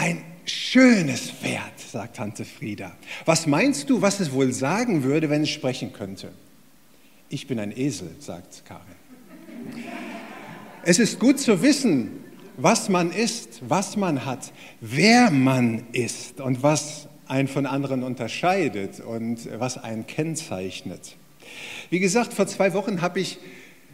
Ein schönes Pferd, sagt Tante Frieda. Was meinst du, was es wohl sagen würde, wenn es sprechen könnte? Ich bin ein Esel, sagt Karin. Es ist gut zu wissen, was man ist, was man hat, wer man ist und was einen von anderen unterscheidet und was einen kennzeichnet. Wie gesagt, vor zwei Wochen habe ich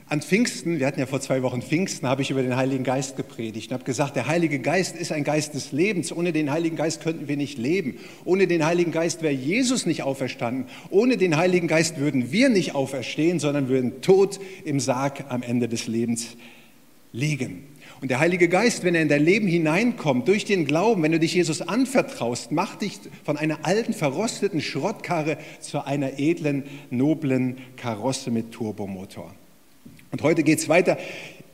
an Pfingsten, wir hatten ja vor zwei Wochen Pfingsten, habe ich über den Heiligen Geist gepredigt und habe gesagt, der Heilige Geist ist ein Geist des Lebens. Ohne den Heiligen Geist könnten wir nicht leben. Ohne den Heiligen Geist wäre Jesus nicht auferstanden. Ohne den Heiligen Geist würden wir nicht auferstehen, sondern würden tot im Sarg am Ende des Lebens liegen. Und der Heilige Geist, wenn er in dein Leben hineinkommt, durch den Glauben, wenn du dich Jesus anvertraust, macht dich von einer alten, verrosteten Schrottkarre zu einer edlen, noblen Karosse mit Turbomotor. Und heute geht es weiter.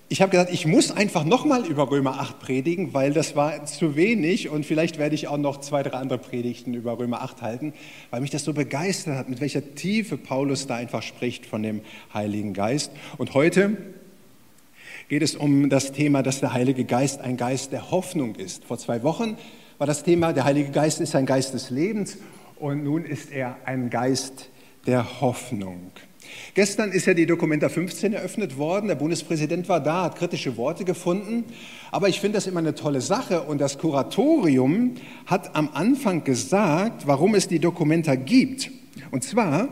Ich habe gesagt, ich muss einfach nochmal über Römer 8 predigen, weil das war zu wenig und vielleicht werde ich auch noch zwei, drei andere Predigten über Römer 8 halten, weil mich das so begeistert hat, mit welcher Tiefe Paulus da einfach spricht von dem Heiligen Geist. Und heute geht es um das Thema, dass der Heilige Geist ein Geist der Hoffnung ist. Vor zwei Wochen war das Thema, der Heilige Geist ist ein Geist des Lebens und nun ist er ein Geist der Hoffnung. Gestern ist ja die Dokumenta 15 eröffnet worden. Der Bundespräsident war da, hat kritische Worte gefunden. Aber ich finde das immer eine tolle Sache. Und das Kuratorium hat am Anfang gesagt, warum es die Dokumenta gibt. Und zwar,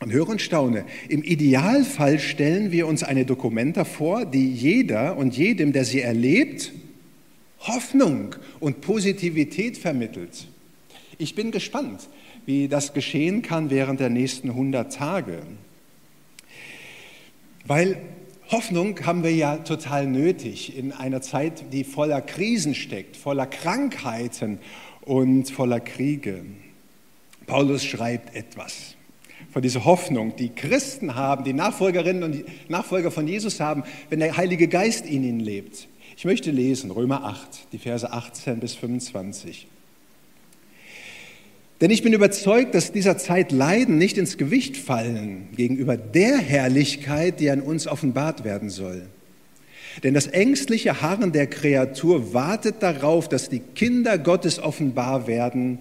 und höre und staune, im Idealfall stellen wir uns eine Dokumenta vor, die jeder und jedem, der sie erlebt, Hoffnung und Positivität vermittelt. Ich bin gespannt, wie das geschehen kann während der nächsten 100 Tage. Weil Hoffnung haben wir ja total nötig in einer Zeit, die voller Krisen steckt, voller Krankheiten und voller Kriege. Paulus schreibt etwas von dieser Hoffnung, die Christen haben, die Nachfolgerinnen und Nachfolger von Jesus haben, wenn der Heilige Geist in ihnen lebt. Ich möchte lesen Römer 8, die Verse 18 bis 25. Denn ich bin überzeugt, dass dieser Zeit Leiden nicht ins Gewicht fallen gegenüber der Herrlichkeit, die an uns offenbart werden soll. Denn das ängstliche Harren der Kreatur wartet darauf, dass die Kinder Gottes offenbar werden.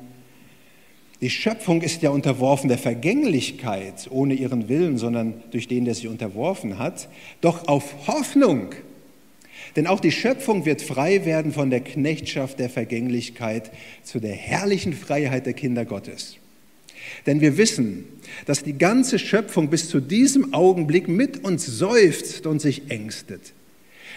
Die Schöpfung ist ja unterworfen der Vergänglichkeit ohne ihren Willen, sondern durch den, der sie unterworfen hat. Doch auf Hoffnung denn auch die Schöpfung wird frei werden von der Knechtschaft der Vergänglichkeit zu der herrlichen Freiheit der Kinder Gottes. Denn wir wissen, dass die ganze Schöpfung bis zu diesem Augenblick mit uns seufzt und sich ängstet.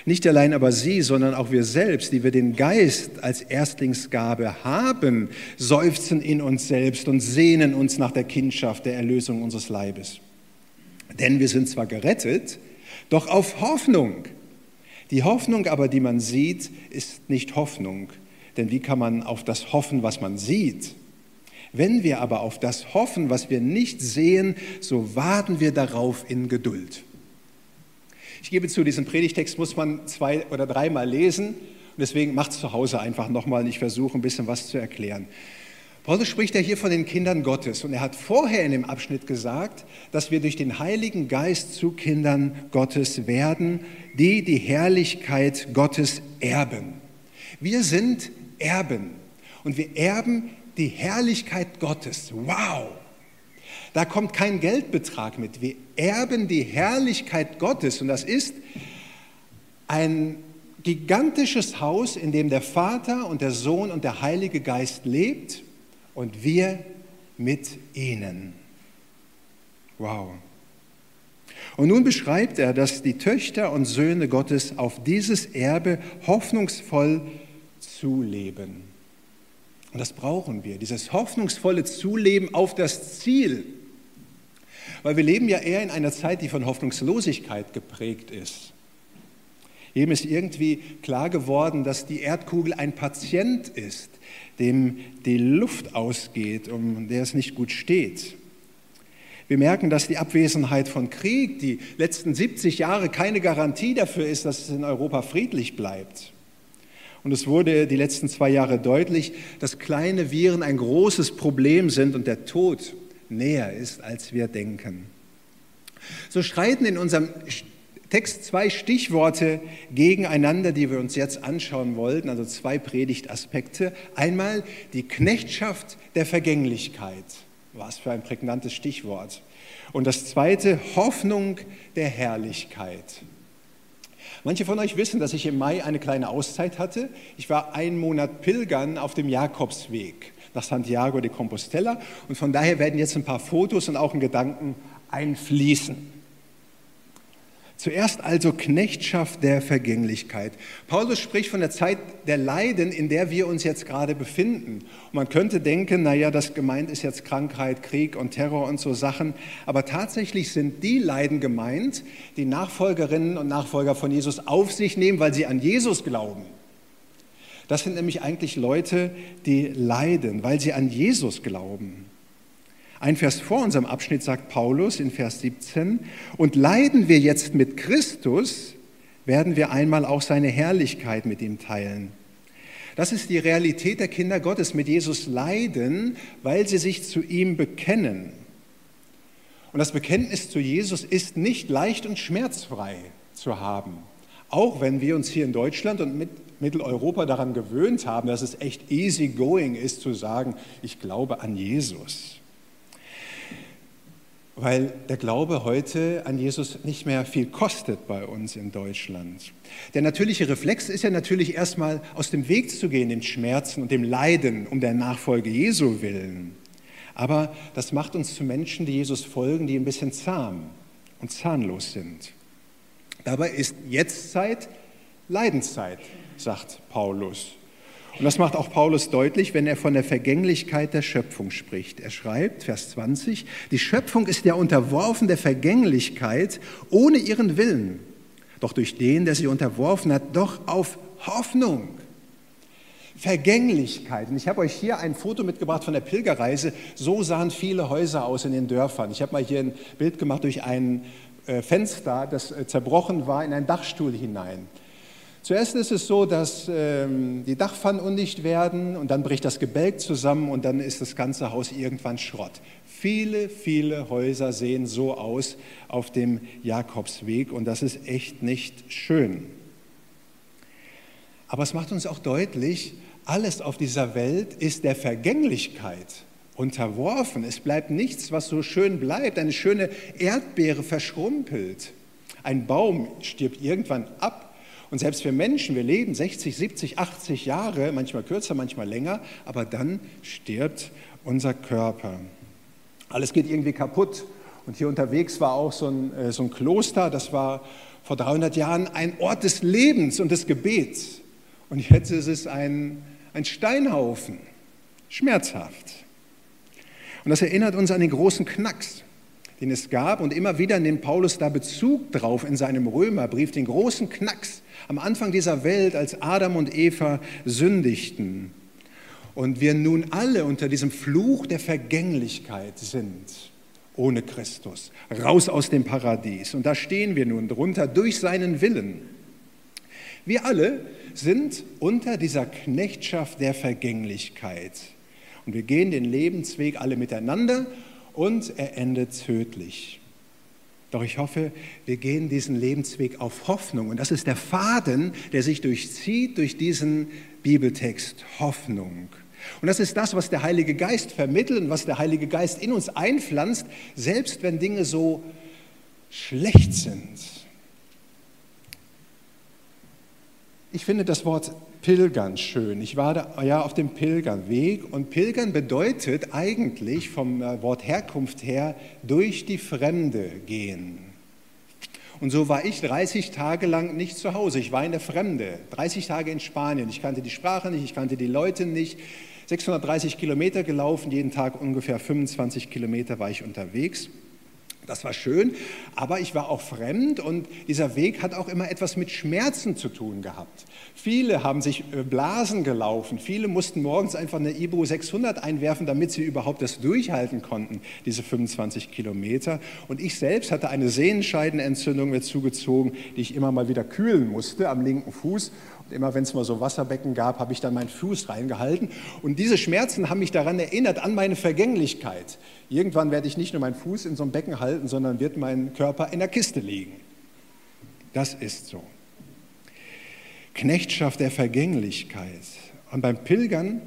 Nicht allein aber sie, sondern auch wir selbst, die wir den Geist als Erstlingsgabe haben, seufzen in uns selbst und sehnen uns nach der Kindschaft der Erlösung unseres Leibes. Denn wir sind zwar gerettet, doch auf Hoffnung. Die Hoffnung aber, die man sieht, ist nicht Hoffnung. Denn wie kann man auf das hoffen, was man sieht? Wenn wir aber auf das hoffen, was wir nicht sehen, so warten wir darauf in Geduld. Ich gebe zu, diesen Predigtext muss man zwei oder dreimal lesen. Und deswegen macht es zu Hause einfach nochmal und ich versuche ein bisschen was zu erklären. Paulus spricht ja hier von den Kindern Gottes und er hat vorher in dem Abschnitt gesagt, dass wir durch den Heiligen Geist zu Kindern Gottes werden, die die Herrlichkeit Gottes erben. Wir sind Erben und wir erben die Herrlichkeit Gottes. Wow! Da kommt kein Geldbetrag mit. Wir erben die Herrlichkeit Gottes und das ist ein gigantisches Haus, in dem der Vater und der Sohn und der Heilige Geist lebt und wir mit ihnen. Wow. Und nun beschreibt er, dass die Töchter und Söhne Gottes auf dieses Erbe hoffnungsvoll zuleben. Und das brauchen wir, dieses hoffnungsvolle Zuleben auf das Ziel. Weil wir leben ja eher in einer Zeit, die von Hoffnungslosigkeit geprägt ist. Jedem ist irgendwie klar geworden, dass die Erdkugel ein Patient ist, dem die Luft ausgeht, um der es nicht gut steht. Wir merken, dass die Abwesenheit von Krieg die letzten 70 Jahre keine Garantie dafür ist, dass es in Europa friedlich bleibt. Und es wurde die letzten zwei Jahre deutlich, dass kleine Viren ein großes Problem sind und der Tod näher ist, als wir denken. So streiten in unserem Text zwei Stichworte gegeneinander, die wir uns jetzt anschauen wollten, also zwei Predigtaspekte. Einmal die Knechtschaft der Vergänglichkeit. Was für ein prägnantes Stichwort. Und das zweite, Hoffnung der Herrlichkeit. Manche von euch wissen, dass ich im Mai eine kleine Auszeit hatte. Ich war einen Monat pilgern auf dem Jakobsweg nach Santiago de Compostela und von daher werden jetzt ein paar Fotos und auch ein Gedanken einfließen. Zuerst also Knechtschaft der Vergänglichkeit. Paulus spricht von der Zeit der Leiden, in der wir uns jetzt gerade befinden. Und man könnte denken, naja, das gemeint ist jetzt Krankheit, Krieg und Terror und so Sachen. Aber tatsächlich sind die Leiden gemeint, die Nachfolgerinnen und Nachfolger von Jesus auf sich nehmen, weil sie an Jesus glauben. Das sind nämlich eigentlich Leute, die leiden, weil sie an Jesus glauben. Ein Vers vor unserem Abschnitt sagt Paulus in Vers 17, und leiden wir jetzt mit Christus, werden wir einmal auch seine Herrlichkeit mit ihm teilen. Das ist die Realität der Kinder Gottes, mit Jesus leiden, weil sie sich zu ihm bekennen. Und das Bekenntnis zu Jesus ist nicht leicht und schmerzfrei zu haben. Auch wenn wir uns hier in Deutschland und mit Mitteleuropa daran gewöhnt haben, dass es echt easy going ist zu sagen, ich glaube an Jesus weil der Glaube heute an Jesus nicht mehr viel kostet bei uns in Deutschland. Der natürliche Reflex ist ja natürlich erstmal aus dem Weg zu gehen, den Schmerzen und dem Leiden um der Nachfolge Jesu willen. Aber das macht uns zu Menschen, die Jesus folgen, die ein bisschen zahm und zahnlos sind. Dabei ist Jetztzeit Leidenszeit, sagt Paulus. Und das macht auch Paulus deutlich, wenn er von der Vergänglichkeit der Schöpfung spricht. Er schreibt, Vers 20, die Schöpfung ist ja unterworfen der Vergänglichkeit ohne ihren Willen, doch durch den, der sie unterworfen hat, doch auf Hoffnung. Vergänglichkeit. Und ich habe euch hier ein Foto mitgebracht von der Pilgerreise. So sahen viele Häuser aus in den Dörfern. Ich habe mal hier ein Bild gemacht durch ein äh, Fenster, das äh, zerbrochen war, in einen Dachstuhl hinein. Zuerst ist es so, dass ähm, die Dachpfannen undicht werden und dann bricht das Gebälk zusammen und dann ist das ganze Haus irgendwann Schrott. Viele, viele Häuser sehen so aus auf dem Jakobsweg und das ist echt nicht schön. Aber es macht uns auch deutlich, alles auf dieser Welt ist der Vergänglichkeit unterworfen. Es bleibt nichts, was so schön bleibt. Eine schöne Erdbeere verschrumpelt. Ein Baum stirbt irgendwann ab und selbst wir Menschen, wir leben 60, 70, 80 Jahre, manchmal kürzer, manchmal länger, aber dann stirbt unser Körper. Alles geht irgendwie kaputt. Und hier unterwegs war auch so ein, äh, so ein Kloster, das war vor 300 Jahren ein Ort des Lebens und des Gebets. Und jetzt ist es ein, ein Steinhaufen. Schmerzhaft. Und das erinnert uns an den großen Knacks den es gab und immer wieder nimmt Paulus da Bezug drauf in seinem Römerbrief, den großen Knacks am Anfang dieser Welt, als Adam und Eva sündigten und wir nun alle unter diesem Fluch der Vergänglichkeit sind, ohne Christus, raus aus dem Paradies. Und da stehen wir nun drunter durch seinen Willen. Wir alle sind unter dieser Knechtschaft der Vergänglichkeit. Und wir gehen den Lebensweg alle miteinander und er endet tödlich. Doch ich hoffe, wir gehen diesen Lebensweg auf Hoffnung. Und das ist der Faden, der sich durchzieht durch diesen Bibeltext, Hoffnung. Und das ist das, was der Heilige Geist vermittelt und was der Heilige Geist in uns einpflanzt, selbst wenn Dinge so schlecht sind. Ich finde das Wort Pilgern schön. Ich war da, ja auf dem Pilgerweg und Pilgern bedeutet eigentlich vom äh, Wort Herkunft her durch die Fremde gehen. Und so war ich 30 Tage lang nicht zu Hause. Ich war in der Fremde. 30 Tage in Spanien. Ich kannte die Sprache nicht, ich kannte die Leute nicht. 630 Kilometer gelaufen, jeden Tag ungefähr 25 Kilometer war ich unterwegs. Das war schön, aber ich war auch fremd und dieser Weg hat auch immer etwas mit Schmerzen zu tun gehabt. Viele haben sich äh, Blasen gelaufen, viele mussten morgens einfach eine Ibu 600 einwerfen, damit sie überhaupt das durchhalten konnten, diese 25 Kilometer. Und ich selbst hatte eine Sehenscheidenentzündung mir zugezogen, die ich immer mal wieder kühlen musste am linken Fuß. Immer wenn es mal so Wasserbecken gab, habe ich dann meinen Fuß reingehalten. Und diese Schmerzen haben mich daran erinnert, an meine Vergänglichkeit. Irgendwann werde ich nicht nur meinen Fuß in so einem Becken halten, sondern wird mein Körper in der Kiste liegen. Das ist so. Knechtschaft der Vergänglichkeit. Und beim Pilgern,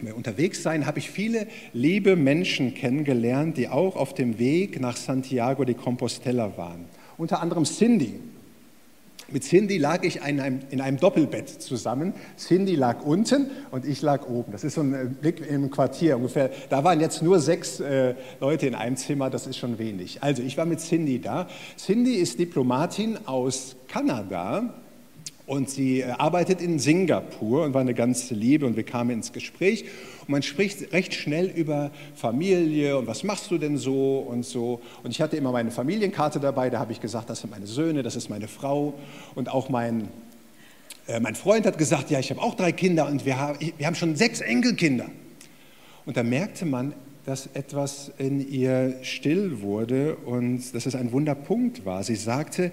beim Unterwegssein, habe ich viele liebe Menschen kennengelernt, die auch auf dem Weg nach Santiago de Compostela waren. Unter anderem Cindy. Mit Cindy lag ich in einem, in einem, Doppelbett zusammen. Cindy lag unten und ich lag oben. Das ist so ein äh, Blick im Quartier ungefähr. Da waren jetzt nur sechs äh, Leute in einem Zimmer, das ist schon wenig. Also ich war mit Cindy da. Cindy ist Diplomatin aus Kanada und sie äh, arbeitet in Singapur und war eine ganz liebe und wir kamen ins Gespräch. Und man spricht recht schnell über Familie und was machst du denn so und so. Und ich hatte immer meine Familienkarte dabei, da habe ich gesagt, das sind meine Söhne, das ist meine Frau. Und auch mein, äh, mein Freund hat gesagt, ja, ich habe auch drei Kinder und wir haben, wir haben schon sechs Enkelkinder. Und da merkte man, dass etwas in ihr still wurde und dass es ein Wunderpunkt war. Sie sagte,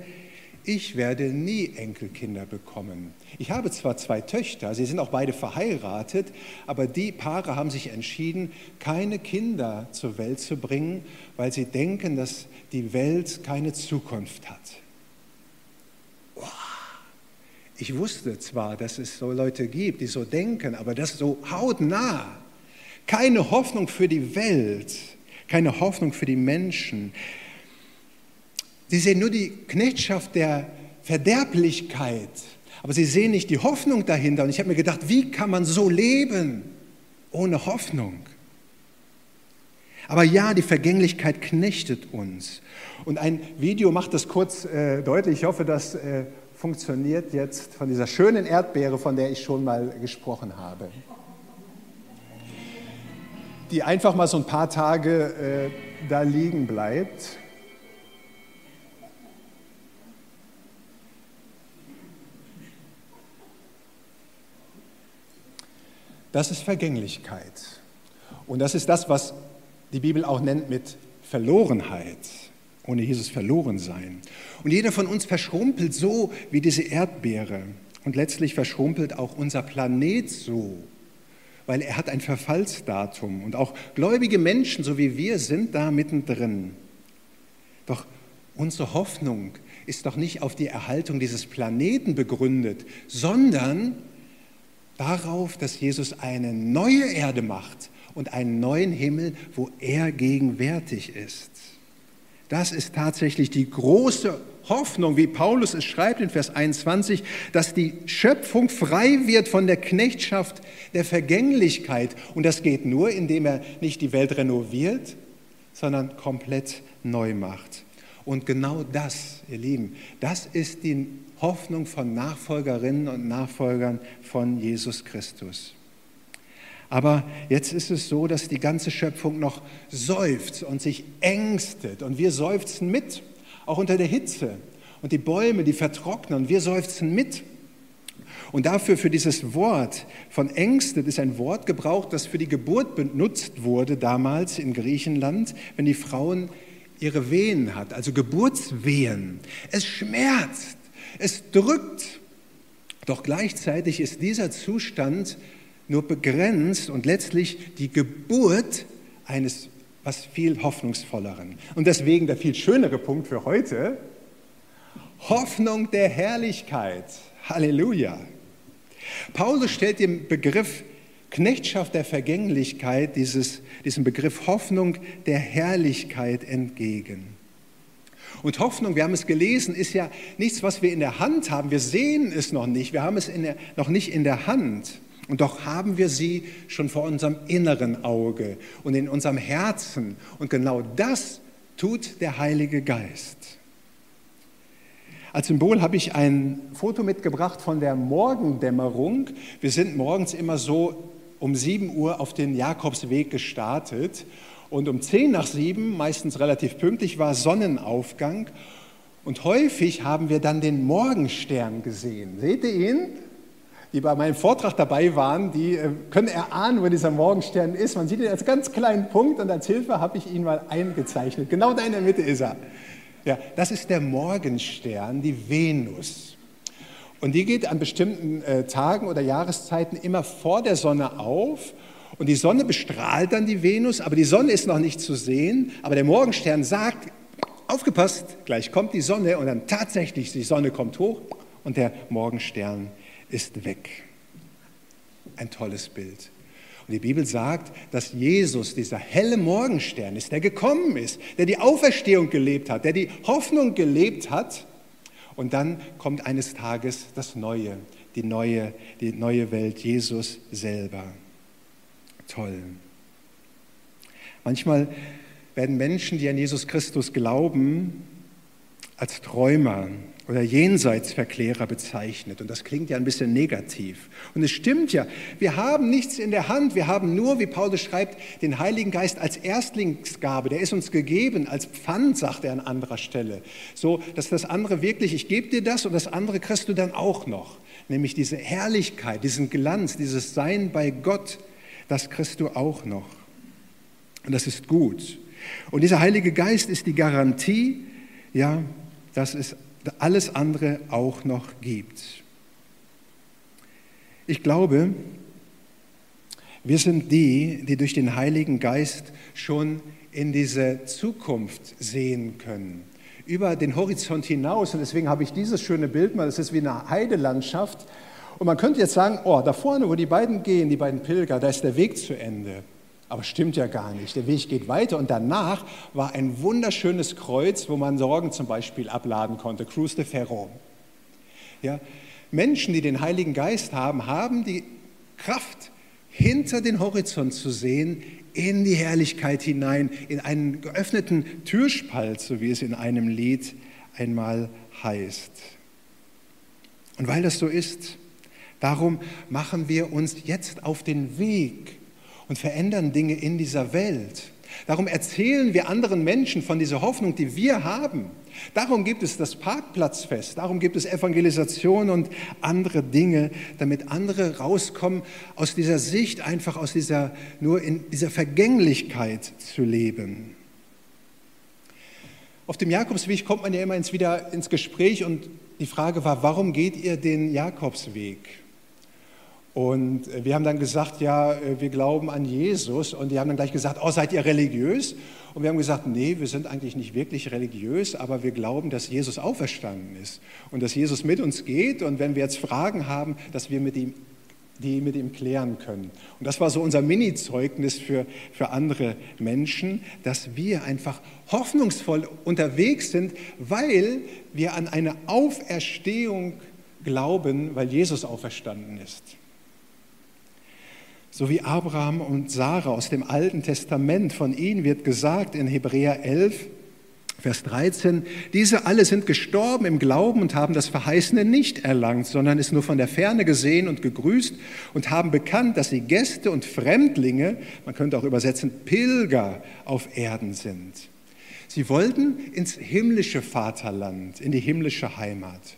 ich werde nie Enkelkinder bekommen. Ich habe zwar zwei Töchter, sie sind auch beide verheiratet, aber die Paare haben sich entschieden, keine Kinder zur Welt zu bringen, weil sie denken, dass die Welt keine Zukunft hat. Ich wusste zwar, dass es so Leute gibt, die so denken, aber das so hautnah. Keine Hoffnung für die Welt, keine Hoffnung für die Menschen. Sie sehen nur die Knechtschaft der Verderblichkeit, aber sie sehen nicht die Hoffnung dahinter. Und ich habe mir gedacht, wie kann man so leben ohne Hoffnung? Aber ja, die Vergänglichkeit knechtet uns. Und ein Video macht das kurz äh, deutlich. Ich hoffe, das äh, funktioniert jetzt von dieser schönen Erdbeere, von der ich schon mal gesprochen habe. Die einfach mal so ein paar Tage äh, da liegen bleibt. Das ist Vergänglichkeit. Und das ist das, was die Bibel auch nennt mit Verlorenheit. Ohne Jesus verloren sein. Und jeder von uns verschrumpelt so wie diese Erdbeere. Und letztlich verschrumpelt auch unser Planet so, weil er hat ein Verfallsdatum. Und auch gläubige Menschen, so wie wir, sind da mittendrin. Doch unsere Hoffnung ist doch nicht auf die Erhaltung dieses Planeten begründet, sondern darauf, dass Jesus eine neue Erde macht und einen neuen Himmel, wo er gegenwärtig ist. Das ist tatsächlich die große Hoffnung, wie Paulus es schreibt in Vers 21, dass die Schöpfung frei wird von der Knechtschaft der Vergänglichkeit. Und das geht nur, indem er nicht die Welt renoviert, sondern komplett neu macht. Und genau das, ihr Lieben, das ist die Hoffnung von Nachfolgerinnen und Nachfolgern von Jesus Christus. Aber jetzt ist es so, dass die ganze Schöpfung noch seufzt und sich ängstet. Und wir seufzen mit, auch unter der Hitze. Und die Bäume, die vertrocknen, wir seufzen mit. Und dafür, für dieses Wort von ängstet, ist ein Wort gebraucht, das für die Geburt benutzt wurde damals in Griechenland, wenn die Frauen ihre Wehen hat, also Geburtswehen. Es schmerzt, es drückt. Doch gleichzeitig ist dieser Zustand nur begrenzt und letztlich die Geburt eines was viel hoffnungsvolleren. Und deswegen der viel schönere Punkt für heute, Hoffnung der Herrlichkeit. Halleluja. Paulus stellt den Begriff Knechtschaft der Vergänglichkeit, dieses, diesem Begriff Hoffnung der Herrlichkeit entgegen. Und Hoffnung, wir haben es gelesen, ist ja nichts, was wir in der Hand haben. Wir sehen es noch nicht, wir haben es der, noch nicht in der Hand. Und doch haben wir sie schon vor unserem inneren Auge und in unserem Herzen. Und genau das tut der Heilige Geist. Als Symbol habe ich ein Foto mitgebracht von der Morgendämmerung. Wir sind morgens immer so um 7 Uhr auf den Jakobsweg gestartet und um 10 nach 7, meistens relativ pünktlich, war Sonnenaufgang und häufig haben wir dann den Morgenstern gesehen. Seht ihr ihn? Die bei meinem Vortrag dabei waren, die äh, können erahnen, wo dieser Morgenstern ist. Man sieht ihn als ganz kleinen Punkt und als Hilfe habe ich ihn mal eingezeichnet. Genau da in der Mitte ist er. Ja, das ist der Morgenstern, die Venus. Und die geht an bestimmten äh, Tagen oder Jahreszeiten immer vor der Sonne auf. Und die Sonne bestrahlt dann die Venus, aber die Sonne ist noch nicht zu sehen. Aber der Morgenstern sagt, aufgepasst, gleich kommt die Sonne und dann tatsächlich, die Sonne kommt hoch und der Morgenstern ist weg. Ein tolles Bild. Und die Bibel sagt, dass Jesus dieser helle Morgenstern ist, der gekommen ist, der die Auferstehung gelebt hat, der die Hoffnung gelebt hat. Und dann kommt eines Tages das Neue, die neue, die neue Welt, Jesus selber. Toll. Manchmal werden Menschen, die an Jesus Christus glauben, als Träumer oder Jenseitsverklärer bezeichnet. Und das klingt ja ein bisschen negativ. Und es stimmt ja, wir haben nichts in der Hand. Wir haben nur, wie Paulus schreibt, den Heiligen Geist als Erstlingsgabe. Der ist uns gegeben als Pfand, sagt er an anderer Stelle. So, dass das andere wirklich, ich gebe dir das und das andere kriegst du dann auch noch. Nämlich diese Herrlichkeit, diesen Glanz, dieses Sein bei Gott, das kriegst du auch noch. Und das ist gut. Und dieser Heilige Geist ist die Garantie, ja, dass es alles andere auch noch gibt. Ich glaube, wir sind die, die durch den Heiligen Geist schon in diese Zukunft sehen können, über den Horizont hinaus. Und deswegen habe ich dieses schöne Bild mal, das ist wie eine Heidelandschaft. Und man könnte jetzt sagen, oh, da vorne, wo die beiden gehen, die beiden Pilger, da ist der Weg zu Ende. Aber stimmt ja gar nicht. Der Weg geht weiter und danach war ein wunderschönes Kreuz, wo man Sorgen zum Beispiel abladen konnte, Cruz de Ferro. Ja, Menschen, die den Heiligen Geist haben, haben die Kraft, hinter den Horizont zu sehen, in die Herrlichkeit hinein, in einen geöffneten Türspalt, so wie es in einem Lied einmal heißt. Und weil das so ist, darum machen wir uns jetzt auf den Weg und verändern Dinge in dieser Welt. Darum erzählen wir anderen Menschen von dieser Hoffnung, die wir haben. Darum gibt es das Parkplatzfest, darum gibt es Evangelisation und andere Dinge, damit andere rauskommen aus dieser Sicht, einfach aus dieser, nur in dieser Vergänglichkeit zu leben. Auf dem Jakobsweg kommt man ja immer ins, wieder ins Gespräch und die Frage war, warum geht ihr den Jakobsweg? Und äh, wir haben dann gesagt, ja, äh, wir glauben an Jesus. Und die haben dann gleich gesagt, oh, seid ihr religiös? Und wir haben gesagt, nee, wir sind eigentlich nicht wirklich religiös, aber wir glauben, dass Jesus auferstanden ist und dass Jesus mit uns geht. Und wenn wir jetzt Fragen haben, dass wir mit ihm, die mit ihm klären können. Und das war so unser Mini-Zeugnis für, für andere Menschen, dass wir einfach hoffnungsvoll unterwegs sind, weil wir an eine Auferstehung glauben, weil Jesus auferstanden ist so wie Abraham und Sarah aus dem Alten Testament. Von ihnen wird gesagt in Hebräer 11, Vers 13, diese alle sind gestorben im Glauben und haben das Verheißene nicht erlangt, sondern es nur von der Ferne gesehen und gegrüßt und haben bekannt, dass sie Gäste und Fremdlinge, man könnte auch übersetzen, Pilger auf Erden sind. Sie wollten ins himmlische Vaterland, in die himmlische Heimat.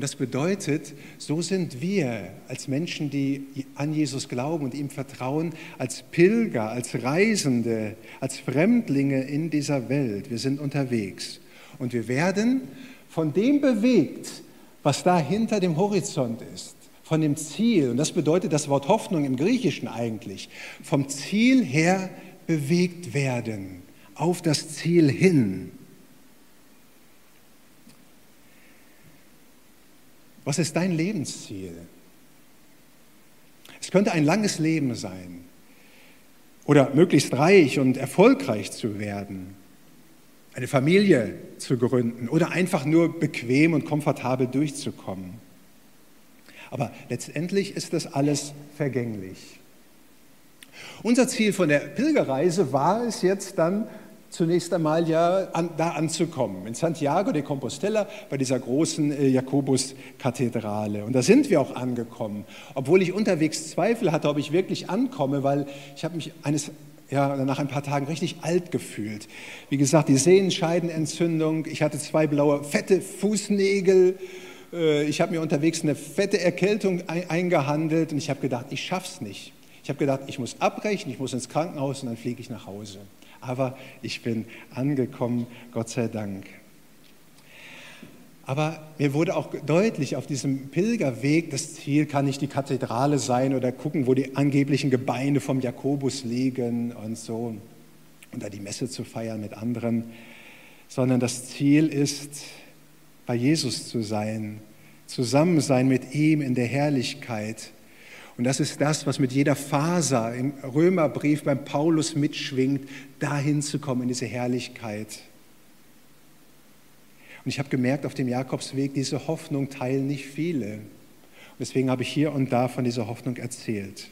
Und das bedeutet, so sind wir als Menschen, die an Jesus glauben und ihm vertrauen, als Pilger, als Reisende, als Fremdlinge in dieser Welt. Wir sind unterwegs. Und wir werden von dem bewegt, was da hinter dem Horizont ist, von dem Ziel. Und das bedeutet das Wort Hoffnung im Griechischen eigentlich. Vom Ziel her bewegt werden, auf das Ziel hin. Was ist dein Lebensziel? Es könnte ein langes Leben sein oder möglichst reich und erfolgreich zu werden, eine Familie zu gründen oder einfach nur bequem und komfortabel durchzukommen. Aber letztendlich ist das alles vergänglich. Unser Ziel von der Pilgerreise war es jetzt dann, zunächst einmal ja an, da anzukommen, in Santiago de Compostela bei dieser großen äh, Jakobus-Kathedrale. Und da sind wir auch angekommen, obwohl ich unterwegs Zweifel hatte, ob ich wirklich ankomme, weil ich habe mich eines ja, nach ein paar Tagen richtig alt gefühlt. Wie gesagt, die Sehenscheidenentzündung, ich hatte zwei blaue, fette Fußnägel, äh, ich habe mir unterwegs eine fette Erkältung eingehandelt und ich habe gedacht, ich schaff's nicht. Ich habe gedacht, ich muss abbrechen, ich muss ins Krankenhaus und dann fliege ich nach Hause aber ich bin angekommen, Gott sei Dank. Aber mir wurde auch deutlich auf diesem Pilgerweg, das Ziel kann nicht die Kathedrale sein oder gucken, wo die angeblichen Gebeine vom Jakobus liegen und so, und da die Messe zu feiern mit anderen, sondern das Ziel ist, bei Jesus zu sein, zusammen sein mit ihm in der Herrlichkeit. Und das ist das, was mit jeder Faser im Römerbrief beim Paulus mitschwingt, dahin zu kommen in diese Herrlichkeit. Und ich habe gemerkt, auf dem Jakobsweg, diese Hoffnung teilen nicht viele. Und deswegen habe ich hier und da von dieser Hoffnung erzählt.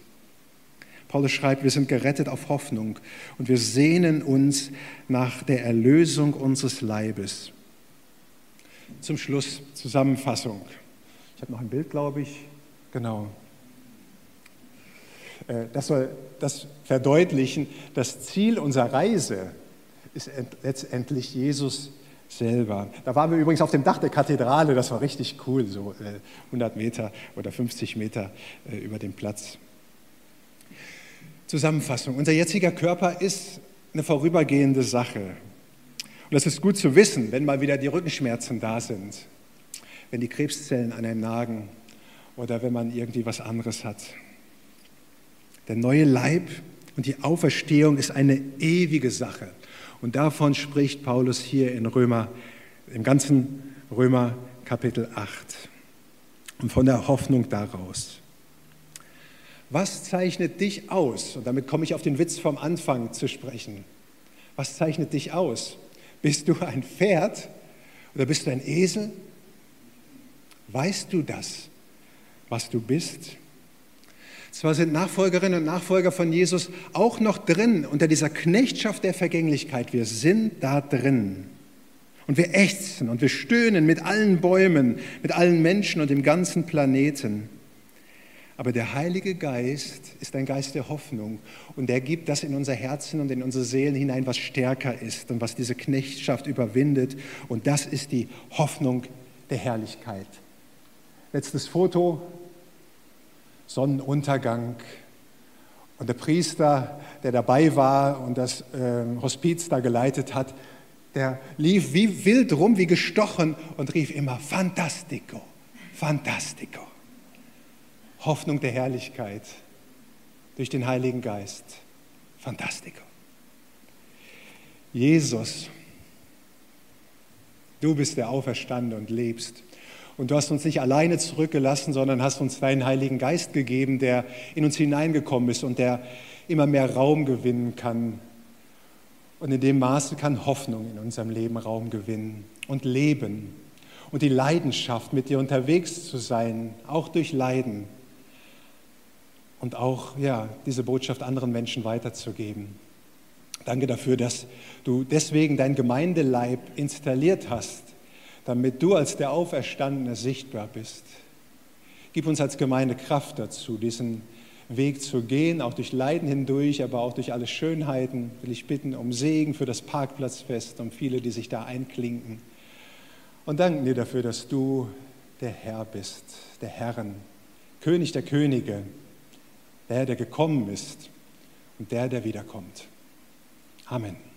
Paulus schreibt, wir sind gerettet auf Hoffnung und wir sehnen uns nach der Erlösung unseres Leibes. Zum Schluss Zusammenfassung. Ich habe noch ein Bild, glaube ich. Genau. Äh, das soll das verdeutlichen. Das Ziel unserer Reise ist letztendlich Jesus selber. Da waren wir übrigens auf dem Dach der Kathedrale, das war richtig cool, so 100 äh, Meter oder 50 Meter äh, über dem Platz. Zusammenfassung. Unser jetziger Körper ist eine vorübergehende Sache. Und das ist gut zu wissen, wenn mal wieder die Rückenschmerzen da sind, wenn die Krebszellen an einem nagen oder wenn man irgendwie was anderes hat. Der neue Leib und die Auferstehung ist eine ewige Sache. Und davon spricht Paulus hier in Römer, im ganzen Römer Kapitel 8. Und von der Hoffnung daraus. Was zeichnet dich aus? Und damit komme ich auf den Witz vom Anfang zu sprechen. Was zeichnet dich aus? Bist du ein Pferd oder bist du ein Esel? Weißt du das, was du bist? Zwar sind Nachfolgerinnen und Nachfolger von Jesus auch noch drin unter dieser Knechtschaft der Vergänglichkeit. Wir sind da drin. Und wir ächzen und wir stöhnen mit allen Bäumen, mit allen Menschen und dem ganzen Planeten. Aber der Heilige Geist ist ein Geist der Hoffnung und er gibt das in unser Herzen und in unsere Seelen hinein, was stärker ist und was diese Knechtschaft überwindet. Und das ist die Hoffnung der Herrlichkeit. Letztes Foto, Sonnenuntergang. Und der Priester, der dabei war und das äh, Hospiz da geleitet hat, der lief wie wild rum, wie gestochen und rief immer, Fantastico, Fantastico. Hoffnung der Herrlichkeit durch den Heiligen Geist. Fantastico. Jesus, du bist der Auferstandene und lebst. Und du hast uns nicht alleine zurückgelassen, sondern hast uns deinen Heiligen Geist gegeben, der in uns hineingekommen ist und der immer mehr Raum gewinnen kann. Und in dem Maße kann Hoffnung in unserem Leben Raum gewinnen und Leben und die Leidenschaft, mit dir unterwegs zu sein, auch durch Leiden und auch ja, diese Botschaft anderen Menschen weiterzugeben. Danke dafür, dass du deswegen dein Gemeindeleib installiert hast, damit du als der Auferstandene sichtbar bist. Gib uns als Gemeinde Kraft dazu, diesen Weg zu gehen, auch durch Leiden hindurch, aber auch durch alle Schönheiten. Will ich bitten um Segen für das Parkplatzfest, um viele, die sich da einklinken. Und danken dir dafür, dass du der Herr bist, der Herren, König der Könige der, der gekommen ist und der, der wiederkommt. Amen.